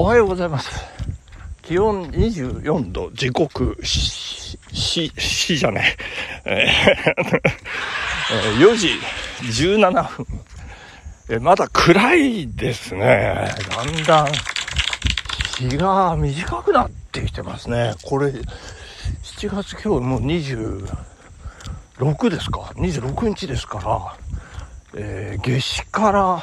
おはようございます。気温24度、時刻、し、し、しじゃねえ。4時17分。えまだ暗いですね。だんだん日が短くなってきてますね。これ、7月今日もう26ですか ?26 日ですから、えー夏至から、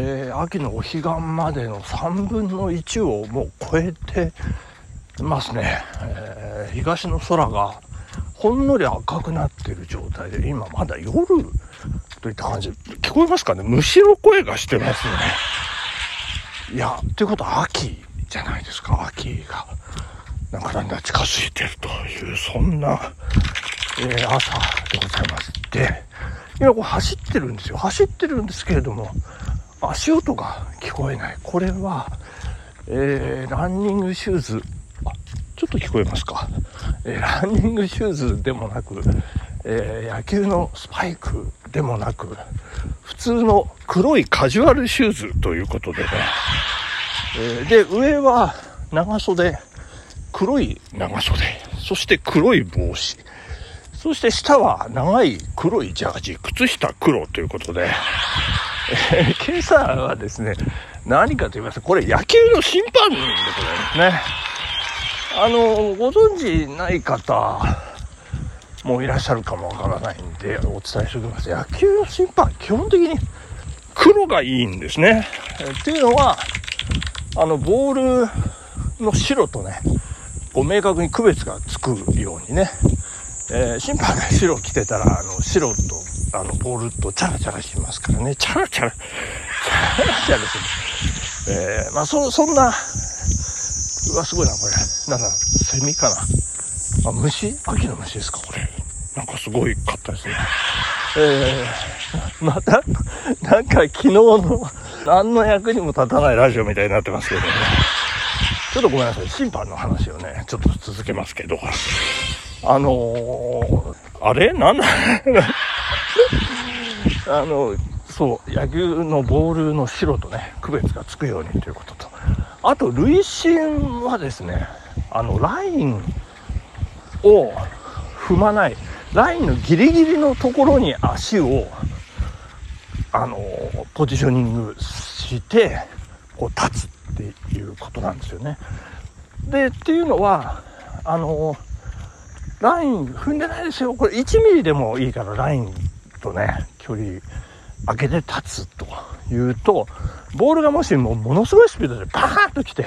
えー秋のお彼岸までの3分の1をもう超えてますね、えー東の空がほんのり赤くなってる状態で今まだ夜といった感じ。聞こえますかね虫の声がしてますね。いやということは秋じゃないですか。秋がなんかだんだん近づいてるというそんな、えー朝でございます。で今こう走ってるんですよ。走ってるんですけれども足音が聞こえない。これは、えーランニングシューズ。あちょっと聞こえますか、えーランニングシューズでもなく、えー野球のスパイクでもなく普通の黒いカジュアルシューズということでね、えーで上は長袖黒い長袖。そして黒い帽子。そして下は長い黒いジャージ靴下黒ということで。え ー今朝はですね、何かと言いますと、これ野球の審判でございますね。あの、ご存知ない方もいらっしゃるかもわからないんで、お伝えしておきます。野球の審判、基本的に黒がいいんですね。えっていうのは、あの、ボールの白とね、こう明確に区別がつくようにね、えー審判が白着てたら、あの、白と、あの、ボールとチャラチャラしますからね、チャラチャラ、チャラチャラする。えーまあ、そ、そんな、うわ、すごいな、これ。なんだ、セミかな。あ、虫？秋の虫ですか、これ。なんかすごいかったですね。えー、また、なんか昨日の、何の役にも立たないラジオみたいになってますけどね。ちょっとごめんなさい、審判の話をね、ちょっと続けますけど。あのー、あれ？なんだ？あの、そう、野球のボールの白とね、区別がつくようにということと、あと、塁審はですね、あの、ラインを踏まない、ラインのギリギリのところに足を、あの、ポジショニングして、こう、立つっていうことなんですよね。で、っていうのは、あの、ライン踏んでないですよ。これ1ミリでもいいからラインとね、距離開けて立つというと、ボールがもしもものすごいスピードでバーンと来て、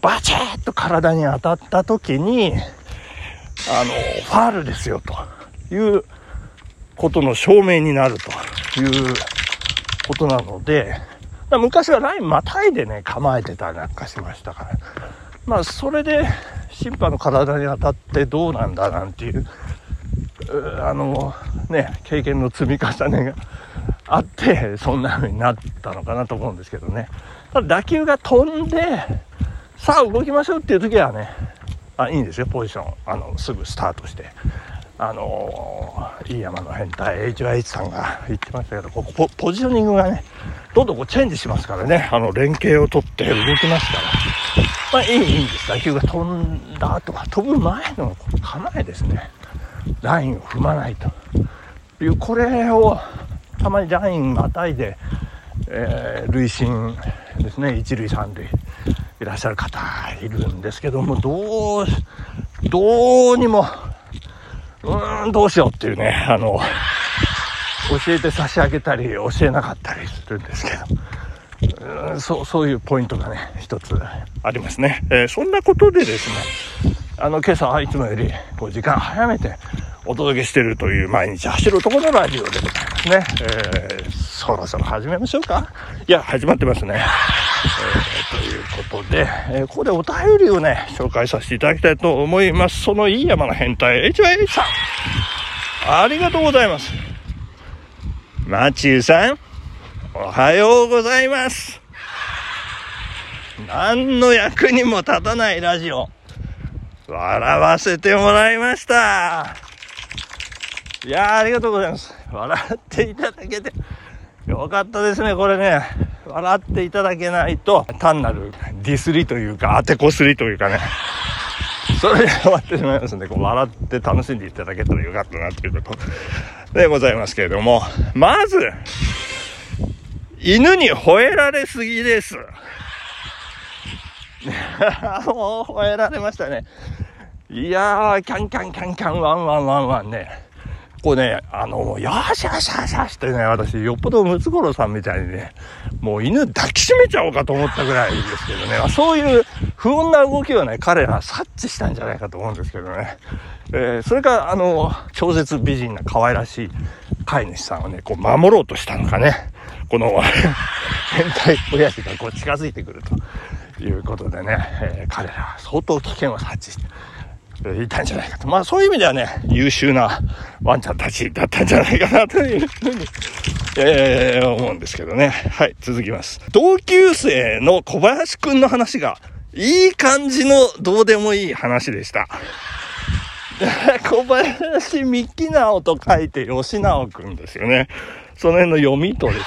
バチッと体に当たった時に、あの、ファールですよということの証明になるということなので、昔はラインまたいでね、構えてたりなんかしましたから、まあ、それで審判の体に当たってどうなんだなんてい、うあの、ね、経験の積み重ねがあって、そんな風になったのかなと思うんですけどね。ただ打球が飛んで、さあ動きましょうっていう時はね、あいいんですよ、ポジション。あの、すぐスタートして。あのいい山の変態 HYH さんが言ってましたけど、ここポポジショニングがね、どんどんこうチェンジしますからね、あの、連携を取って動きますから。まあいい、いいんです。打球が飛んだ後は、飛ぶ前の構えですね。ラインを踏まないと。いう、これを、たまにラインまたいで、えー、塁審ですね、一塁三塁。いらっしゃる方いるんですけども、どう、どうにも、うーん、どうしようっていうね、あの、教えて差し上げたり、教えなかったりするんですけど、うんそう、そういうポイントがね、一つありますね。えーそんなことでですね、あの、今朝はいつもより、こう、時間早めてお届けしているという毎日走る男のラジオでございますね。えーそろそろ始めましょうかいや、始まってますね。えーということで、えーここでお便りをね、紹介させていただきたいと思います。そのいい山の変態、HYH さん。ありがとうございます。マチューさん、おはようございます。何の役にも立たないラジオ、笑わせてもらいました。いや、ありがとうございます。笑っていただけて、よかったですね、これね。笑っていただけないと、単なるディスりというか、当てこすりというかね、それで終わってしまいますので、こう笑って楽しんでいただけたらよかったなということでございますけれども、まず、犬に吠えられすぎです。もう吠えられましたね。いやー、キャンキャンキャンキャンワンワンワンワンね。こうね、あの、よしよしよしよしってね、私、よっぽどムツゴロウさんみたいにね、もう犬抱きしめちゃおうかと思ったぐらいですけどね、そういう不穏な動きをね、彼ら察知したんじゃないかと思うんですけどね。えー、それか、あの、超絶美人な可愛らしい飼い主さんをね、こう守ろうとしたのかね、この 変態親父がこう近づいてくるということでね、えー、彼らは相当危険を察知して、いたんじゃないかと。まあそういう意味ではね、優秀なワンちゃんたちだったんじゃないかなというふうに、えー、思うんですけどね。はい、続きます。同級生の小林くんの話が、いい感じのどうでもいい話でした。小林幹直と書いて吉直くんですよね。その辺の読みとですね。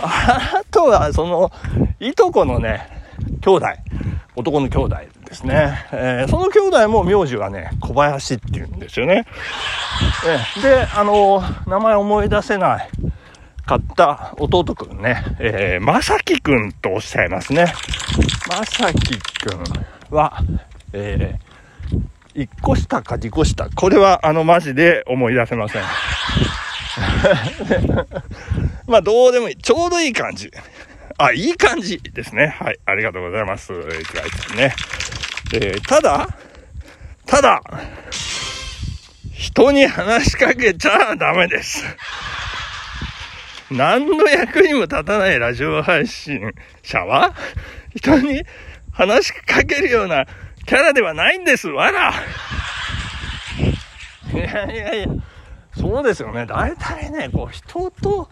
あとは、その、いとこのね、兄弟、男の兄弟ですね。えー、その兄弟も名字はね、小林って言うんですよね。えー、で、あのー、名前思い出せないかった弟くんね、えー、まさきくんとおっしゃいますね。まさきくんは、えー、1個下か2個下。これは、あの、マジで思い出せません。まあ、どうでもいい。ちょうどいい感じ。あ、いい感じですね。はい。ありがとうございます。一概さんね。えー、ただ、ただ、人に話しかけちゃダメです。何の役にも立たないラジオ配信者は、人に話しかけるようなキャラではないんです、わら。いやいやいや、そうですよね。大体ね、こう、人と、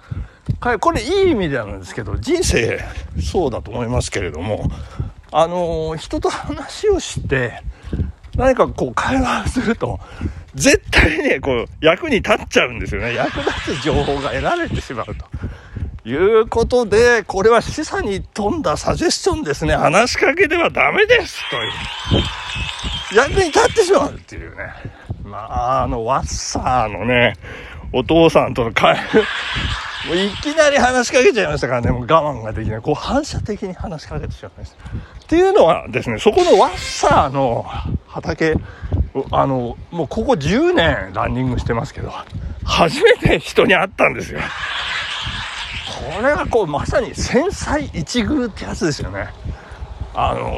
これいい意味でなんですけど、人生、そうだと思いますけれども、あのー、人と話をして、何かこう会話をすると、絶対ね、こう、役に立っちゃうんですよね。役立つ情報が得られてしまうと。いうことで、これは示唆に富んだサジェスチョンですね。話しかけてはダメですという。役に立ってしまうっていうね。まあ、あの、ワッサーのね、お父さんとの会話、もういきなり話しかけちゃいましたからね、もう我慢ができない。こう反射的に話しかけてしまいました。っていうのはですね、そこのワッサーの畑、あの、もうここ10年ランニングしてますけど、初めて人に会ったんですよ。これがこう、まさに繊細一遇ってやつですよね。あの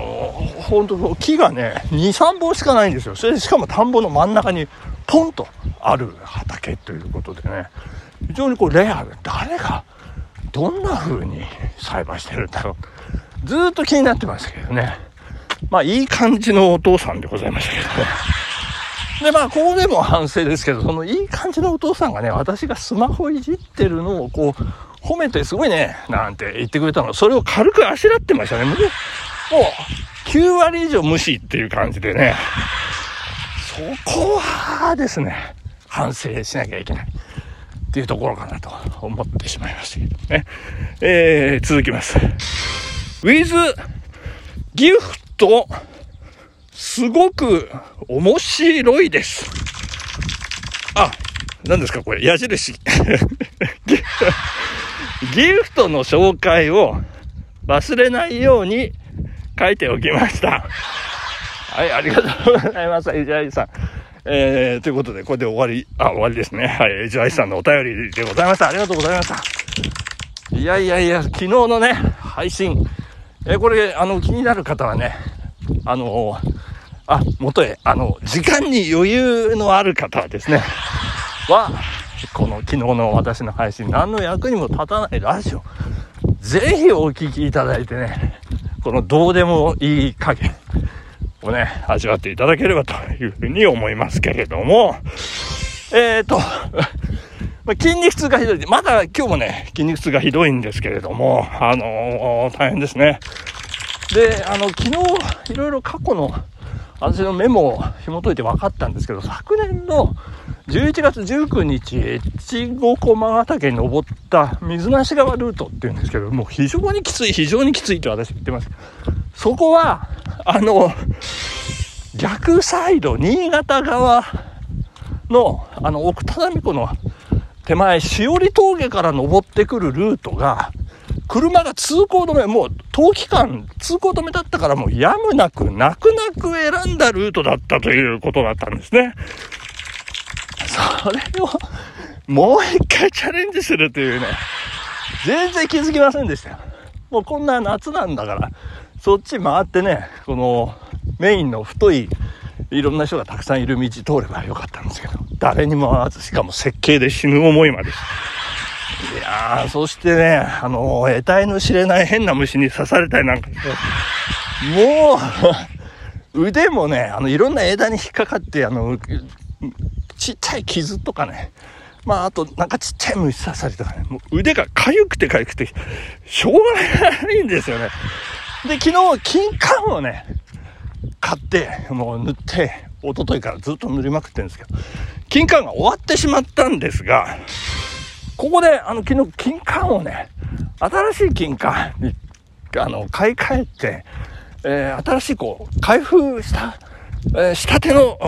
本当木がね、2、3本しかないんですよ。それでしかも田んぼの真ん中にポンとある畑ということでね、非常にこうレアで、誰がどんな風に栽培してるんだろう。ずっと気になってましたけどね。まあいい感じのお父さんでございましたけどね。で、まあ、ここでも反省ですけど、そのいい感じのお父さんがね、私がスマホいじってるのをこう、褒めてすごいね、なんて言ってくれたのそれを軽くあしらってましたね。もう、9割以上無視っていう感じでね、そこはですね、反省しなきゃいけない。っていうところかなと思ってしまいましたけどね。えー、続きます。with ギフト、すごく面白いです。あ、何ですかこれ、矢印。ギフトの紹介を忘れないように書いておきました。はい、ありがとうございます。イジャイさん。えー、ということで、これで終わり、あ、終わりですね。はい、ジャイさんのお便りでございました。ありがとうございました。いやいやいや、昨日のね、配信、えー、これ、あの、気になる方はね、あのあ、元へ、あの、時間に余裕のある方はですね、は、この昨日の私の配信、何の役にも立たないラジオ、ぜひお聞きいただいてね、このどうでもいい加減、をね、味わっていただければというふうに思いますけれども、えっ、ー、と、ま筋肉痛がひどい。まだ今日もね、筋肉痛がひどいんですけれども、あのー、大変ですね。で、あの、昨日、いろいろ過去の私のメモを紐解いて分かったんですけど、昨年の11月19日、越後駒ヶ岳に登った水無川ルートっていうんですけど、もう非常にきつい、非常にきついと私言ってます。そこは、あの、逆サイド、新潟側の、あの、奥只見湖の手前、しおり峠から登ってくるルートが、車が通行止め、もう冬期間通行止めだったからもうやむなく、泣く泣く選んだルートだったということだったんですね。それを、もう一回チャレンジするというね、全然気づきませんでしたよ。もうこんな夏なんだから、そっち回ってね、このメインの太い、いろんな人がたくさんいる道通ればよかったんですけど、誰にも会わず、しかも設計で死ぬ思いまで。いやー、そしてね、あのー、得体の知れない変な虫に刺されたりなんかして、もう腕もね、あの、いろんな枝に引っかかって、あの、ちっちゃい傷とかね、まあ、あと、なんかちっちゃい虫刺されとかね、もう腕が痒くて痒くて、しょうがないんですよね。で、昨日、金柑をね、買って、もう塗って、一昨日からずっと塗りまくってるんですけど、金柑が終わってしまったんですが、ここで、あの、昨日、金柑をね、新しい金柑に、あの、買い替えて、えー、新しい、こう、開封した、えー、したての、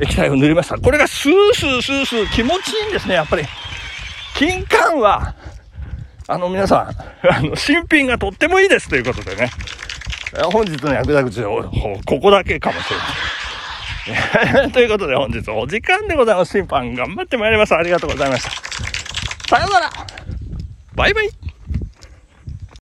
液体を塗りました。これがスースースースー気持ちいいんですね、やっぱり。キンカンは、あの皆さん、あの、新品がとってもいいですということでね。本日の役立ち、ここだけかもしれない。ということで本日お時間でございます。審判頑張ってまいります。ありがとうございました。さようならバイバイ